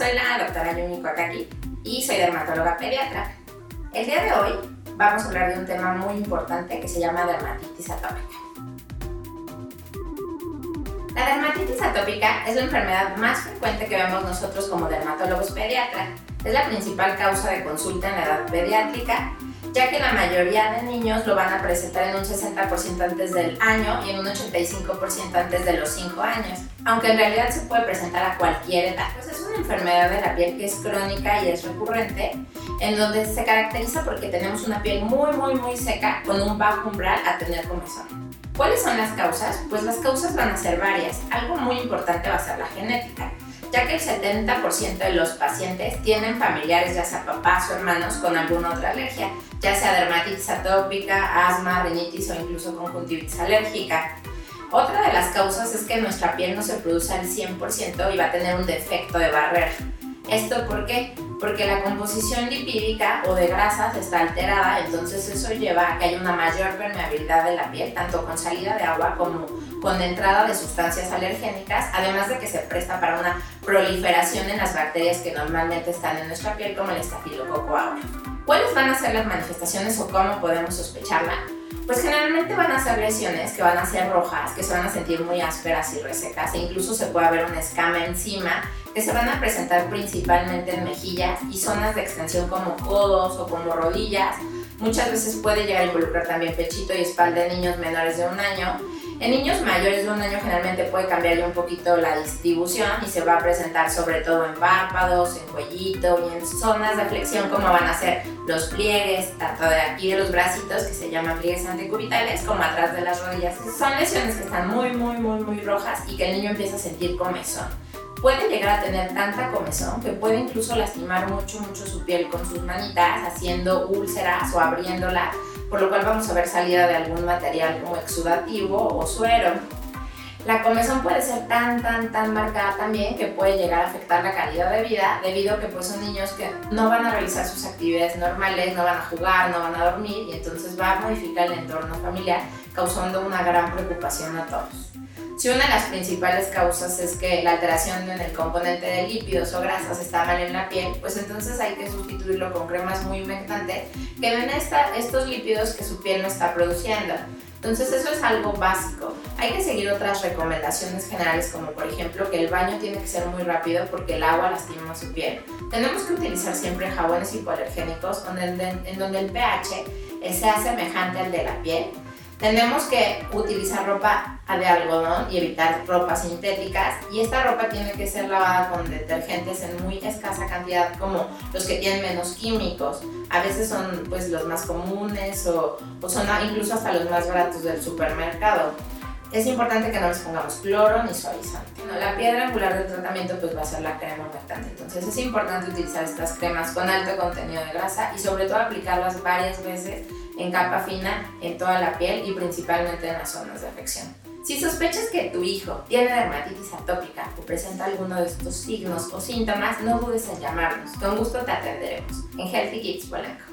soy la doctora Yumi Kwakaki y soy dermatóloga pediatra. El día de hoy vamos a hablar de un tema muy importante que se llama dermatitis atópica. La dermatitis atópica es la enfermedad más frecuente que vemos nosotros como dermatólogos pediatra. Es la principal causa de consulta en la edad pediátrica ya que la mayoría de niños lo van a presentar en un 60% antes del año y en un 85% antes de los 5 años, aunque en realidad se puede presentar a cualquier edad. Pues es una enfermedad de la piel que es crónica y es recurrente, en donde se caracteriza porque tenemos una piel muy, muy, muy seca con un bajo umbral a tener comezón. ¿Cuáles son las causas? Pues las causas van a ser varias. Algo muy importante va a ser la genética ya que el 70% de los pacientes tienen familiares, ya sea papás o hermanos, con alguna otra alergia, ya sea dermatitis atópica, asma, rinitis o incluso conjuntivitis alérgica. Otra de las causas es que nuestra piel no se produce al 100% y va a tener un defecto de barrera. ¿Esto por qué? Porque la composición lipídica o de grasas está alterada, entonces eso lleva a que haya una mayor permeabilidad de la piel, tanto con salida de agua como con entrada de sustancias alergénicas, además de que se presta para una proliferación en las bacterias que normalmente están en nuestra piel, como el estafilococo aureus. ¿Cuáles van a ser las manifestaciones o cómo podemos sospecharla? Pues generalmente van a ser lesiones que van a ser rojas, que se van a sentir muy ásperas y resecas, e incluso se puede ver una escama encima, que se van a presentar principalmente en mejillas y zonas de extensión como codos o como rodillas. Muchas veces puede llegar a involucrar también pechito y espalda de niños menores de un año en niños mayores de un año generalmente puede cambiar un poquito la distribución y se va a presentar sobre todo en párpados, en cuellito y en zonas de flexión como van a ser los pliegues, tanto de aquí de los bracitos que se llaman pliegues anticubitales como atrás de las rodillas. Son lesiones que están muy muy muy muy rojas y que el niño empieza a sentir comezón puede llegar a tener tanta comezón que puede incluso lastimar mucho, mucho su piel con sus manitas, haciendo úlceras o abriéndola por lo cual vamos a ver salida de algún material como exudativo o suero. La comezón puede ser tan, tan, tan marcada también que puede llegar a afectar la calidad de vida debido a que pues, son niños que no van a realizar sus actividades normales, no van a jugar, no van a dormir y entonces va a modificar el entorno familiar causando una gran preocupación a todos. Si una de las principales causas es que la alteración en el componente de lípidos o grasas está mal en la piel, pues entonces hay que sustituirlo con cremas muy humectantes que den estos lípidos que su piel no está produciendo. Entonces eso es algo básico. Hay que seguir otras recomendaciones generales como por ejemplo que el baño tiene que ser muy rápido porque el agua lastima su piel. Tenemos que utilizar siempre jabones hipoalergénicos en donde el pH sea semejante al de la piel tenemos que utilizar ropa de algodón y evitar ropas sintéticas y esta ropa tiene que ser lavada con detergentes en muy escasa cantidad como los que tienen menos químicos. A veces son pues los más comunes o, son incluso hasta los más baratos del supermercado. Es importante que no les pongamos cloro ni suavizante. la piedra angular del tratamiento pues va a ser la crema humectante. Entonces es importante utilizar estas cremas con alto contenido de grasa y sobre todo aplicarlas varias veces en capa fina en toda la piel y principalmente en las zonas de afección. Si sospechas que tu hijo tiene dermatitis atópica o presenta alguno de estos signos o síntomas, no dudes en llamarnos. Con gusto te atenderemos. En Healthy Kids Polanco.